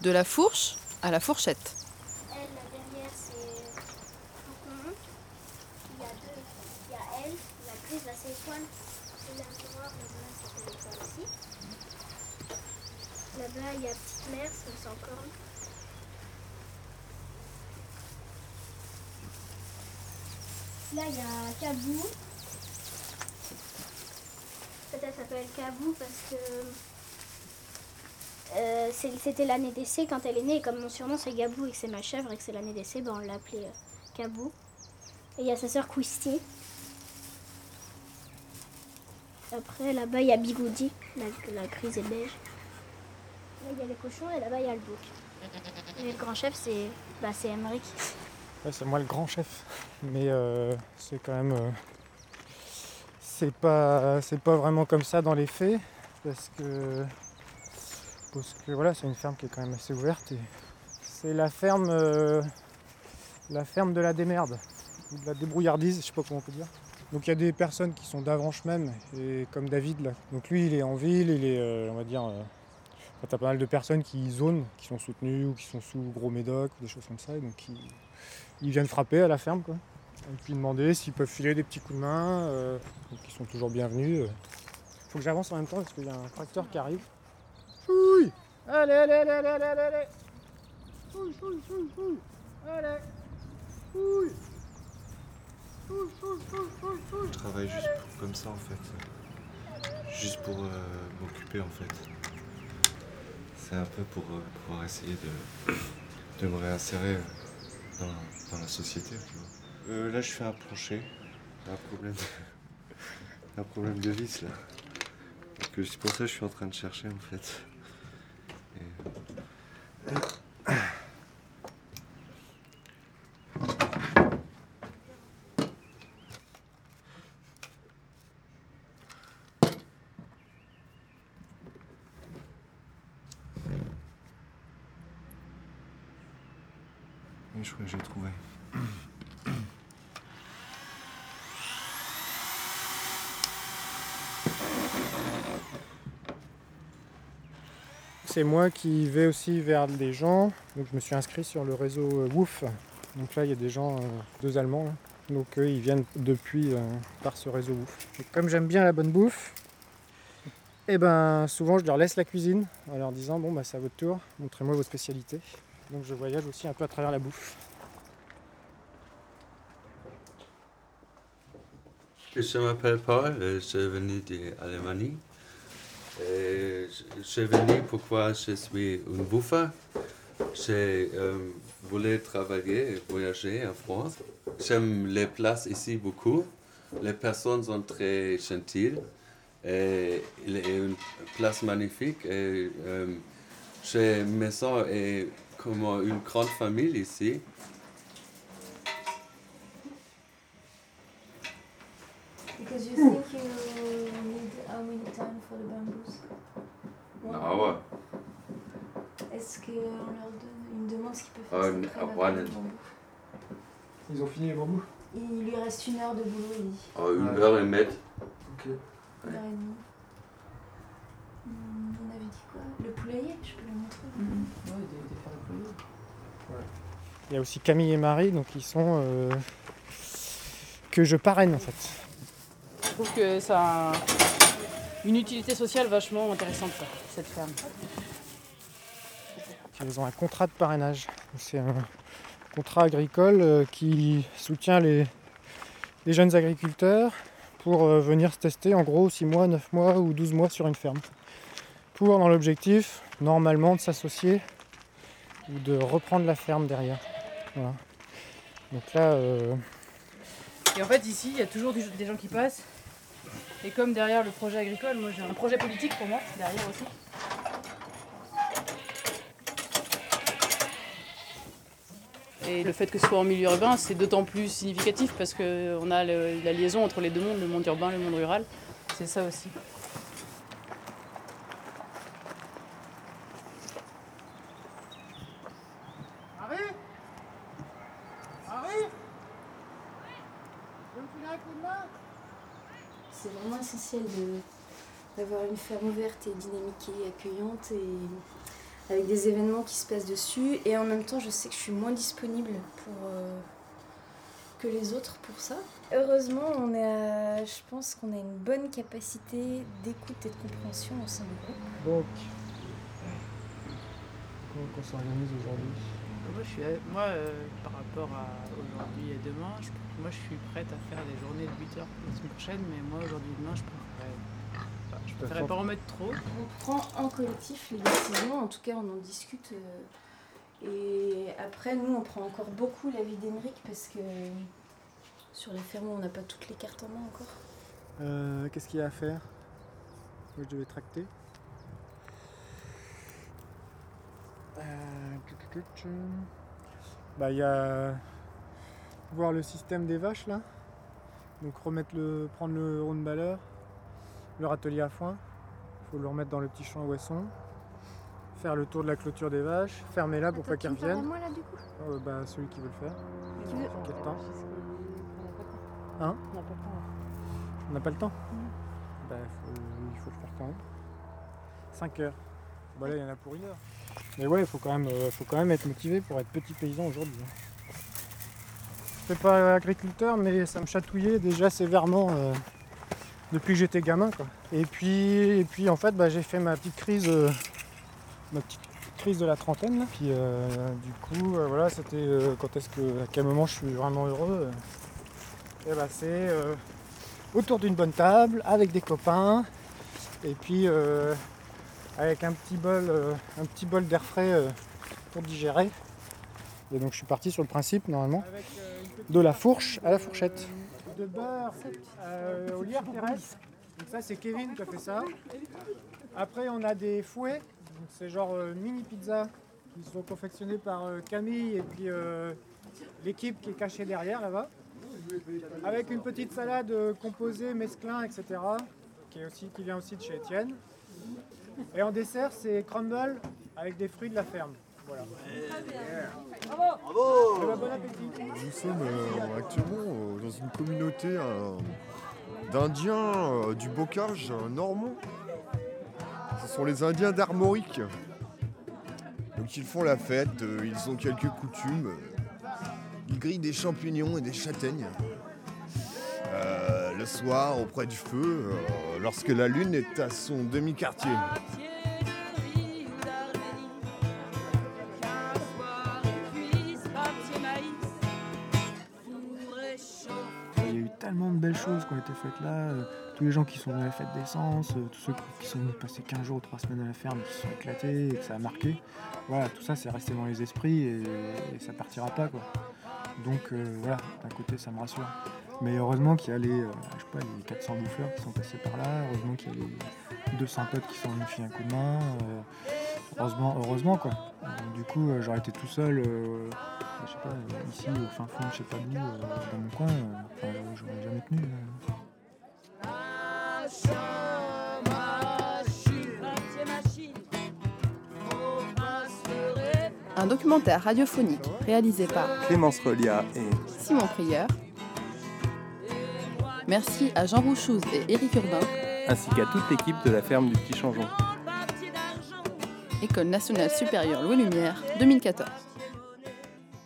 De la fourche à la fourchette. Elle, là derrière, c'est Faucon. Il y a deux. Il y a elle, la grise, c'est étoile. Et la noire, la blanche, ça aussi. Là-bas, il y a petite mère, c'est sans corne. Là, il y a Cabou. Peut-être elle s'appelle Cabou parce que euh, c'était l'année d'essai quand elle est née. Et comme mon surnom c'est Gabou et que c'est ma chèvre et que c'est l'année d'essai, ben, on l'a appelée euh, Cabou. Et il y a sa sœur Kwisty. Après, là-bas, il y a Bigoudi, la, la grise et beige. Là, il y a les cochons et là-bas, il y a le bouc. Et le grand chef, c'est bah, Emmerich. C'est moi le grand chef. Mais euh, c'est quand même. c'est pas, c'est pas vraiment comme ça dans les faits. Parce que. Parce que voilà, c'est une ferme qui est quand même assez ouverte. C'est la ferme. euh, la ferme de la démerde. Ou de la débrouillardise, je sais pas comment on peut dire. Donc il y a des personnes qui sont d'Avranches même, et comme David là. Donc lui il est en ville, il est, euh, on va dire, euh, t'as pas mal de personnes qui zonent, qui sont soutenues ou qui sont sous gros médoc ou des choses comme ça, et donc ils, viennent frapper à la ferme quoi. Et puis demander s'ils peuvent filer des petits coups de main, donc ils sont toujours bienvenus. Faut que j'avance en même temps parce qu'il y a un tracteur qui arrive. Allez, allez, allez, allez, allez, allez, allez Fouille, fouille, fouille, fouille Allez Fouille Fouille, fouille, fouille, fouille, fouille Je travaille juste pour- comme ça en fait. Juste pour euh, m'occuper en fait. C'est un peu pour euh, pouvoir essayer de, de me réinsérer dans, dans la société. tu vois. Euh, là je fais un plancher. J'ai un problème de, un problème de vis là. Donc, c'est pour ça que je suis en train de chercher en fait. Je crois que j'ai trouvé. C'est moi qui vais aussi vers les gens. Donc je me suis inscrit sur le réseau euh, WOOF. Donc là, il y a des gens, euh, deux Allemands. là. Donc ils viennent depuis euh, par ce réseau WOOF. Comme j'aime bien la bonne bouffe, et ben souvent je leur laisse la cuisine en leur disant bon bah c'est à votre tour, montrez-moi vos spécialités. Donc je voyage aussi un peu à travers la bouffe. Je m'appelle Paul, je venu d'Allemagne. Je venu pourquoi je suis une bouffeur. J'ai euh, voulu travailler et voyager en France. J'aime les places ici beaucoup. Les personnes sont très gentilles. Et il est une place magnifique. Et euh, et comme une grande famille ici. Because you think you need how many time for the bamboos? Ah ouais. Est-ce qu'on leur donne, ils me demandent ce qu'ils peuvent Ah, faire une- ah, one. avec le bambou. Ils ont fini les bambous? Il lui reste une heure de boulot, il dit. Ah, une heure et demie. Ok. Une heure et demie. On avait dit quoi? Le poulailler, je peux lui montrer. Il y a aussi Camille et Marie, donc ils sont euh, que je parraine en fait. Je trouve que ça a un- une utilité sociale vachement intéressante, quoi, cette ferme. Ils ont un contrat de parrainage. C'est un contrat agricole euh, qui soutient les, les jeunes agriculteurs pour euh, venir se tester en gros 6 mois, 9 mois ou 12 mois sur une ferme. Pour, dans l'objectif, normalement, de s'associer ou de reprendre la ferme derrière. Voilà. Donc là, euh, Et en fait, ici, il y a toujours des gens qui passent. Et comme derrière le projet agricole, moi j'ai un projet politique pour moi, derrière aussi. Et le fait que ce soit en milieu urbain, c'est d'autant plus significatif parce qu'on a le- la liaison entre les deux mondes, le monde urbain et le monde rural. C'est ça aussi. Marie Marie Tu veux me filer un coup de main C'est vraiment essentiel de- d'avoir une ferme ouverte et dynamique et accueillante. Et avec des événements qui se passent dessus. Et en même temps, je sais que je suis moins disponible pour, euh, que les autres pour ça. Heureusement, on est à- je pense qu'on a une bonne capacité d'écoute et de compréhension au sein du groupe. Donc, comment on s'organise aujourd'hui? Moi, je suis, à- moi euh, par rapport à aujourd'hui et demain, je, moi, je suis prête à faire des journées de 8 heures la semaine prochaine, mais moi, aujourd'hui et demain, je préférerais, enfin, je préférerais pas en mettre trop. On prend en collectif les décisions, en tout cas on en discute. euh, et après, nous, on prend encore beaucoup l'avis d'Emeric parce que sur les fermes, on n'a pas toutes les cartes en main encore. Euh, Qu'est-ce qu'il y a à faire? Moi, je devais tracter. Euh. Bah, il y a voir le système des vaches là. Donc remettre le, prendre le round baller, le râtelier à foin. Il faut le remettre dans le petit champ où elles sont. Faire le tour de la clôture des vaches, fermer là pour pas qu'elles reviennent. moi là du coup? Euh, bah, celui qui veut le faire. Qui veut Quel temps Hein? On n'a pas le temps Bah, faut- il faut le faire quand même. 5 heures. Bah là, il y en a pour une heure. Mais ouais, il faut, quand même, euh, faut quand même être motivé pour être petit paysan aujourd'hui. Je suis pas agriculteur, mais ça me chatouillait déjà sévèrement euh, depuis que j'étais gamin. Et, puis, et puis, en fait, bah, j'ai fait ma petite crise, euh, ma petite crise de la trentaine. Puis, du coup, voilà, c'était quand est-ce que, à quel moment je suis vraiment heureux. Et bah, c'est autour d'une bonne table, avec des copains, et puis avec un petit bol, euh, un petit bol d'air frais euh, pour digérer. Et donc je suis parti sur le principe normalement de la fourche à la fourchette. De beurre euh, au lierre terrestre. Donc ça c'est Kevin qui a fait ça. Après on a des fouets, donc c'est genre euh, mini pizza qui sont confectionnés par euh, Camille et puis euh, l'équipe qui est cachée derrière là-bas. Avec une petite salade euh, composée, mesclin, etc. Qui, est aussi, qui vient aussi de chez Étienne. Et en dessert, c'est crumble avec des fruits de la ferme. Voilà. Ben, bon appétit. Nous sommes euh, actuellement euh, dans une communauté euh, d'Indiens euh, du bocage euh, normand. Ce sont les Indiens d'Armorique. Donc ils font la fête, euh, ils ont quelques coutumes. Ils grillent des champignons et des châtaignes. Le soir, auprès du feu, euh, lorsque la lune est à son demi-quartier. Il y a eu tellement de belles choses qui ont été faites là. euh, tous les gens qui sont venus à la fête d'essence, euh, tous ceux qui sont venus passer 15 jours ou 3 semaines à la ferme, qui se sont éclatés et que ça a marqué. Voilà, tout ça c'est resté dans les esprits et, et ça partira pas quoi. Donc voilà, d'un côté ça me rassure. Mais heureusement qu'il y a les, euh, je sais pas, les 400 bouffeurs qui sont passés par là, heureusement qu'il y a les 200 potes qui sont venus filer un coup de main. euh, heureusement, heureusement quoi. Euh, du coup euh, j'aurais été tout seul. euh, je sais pas, euh, ici au fin fond, je sais pas d'où, euh, dans mon coin, euh, enfin, euh, j'aurais jamais tenu. euh. Un documentaire radiophonique réalisé par Clémence Relia et Simon Prieur. Merci à Jean Rouchouz et Éric Urbain, ainsi qu'à toute l'équipe de la ferme du Petit Changeon. École nationale supérieure Louis Lumière, 2014.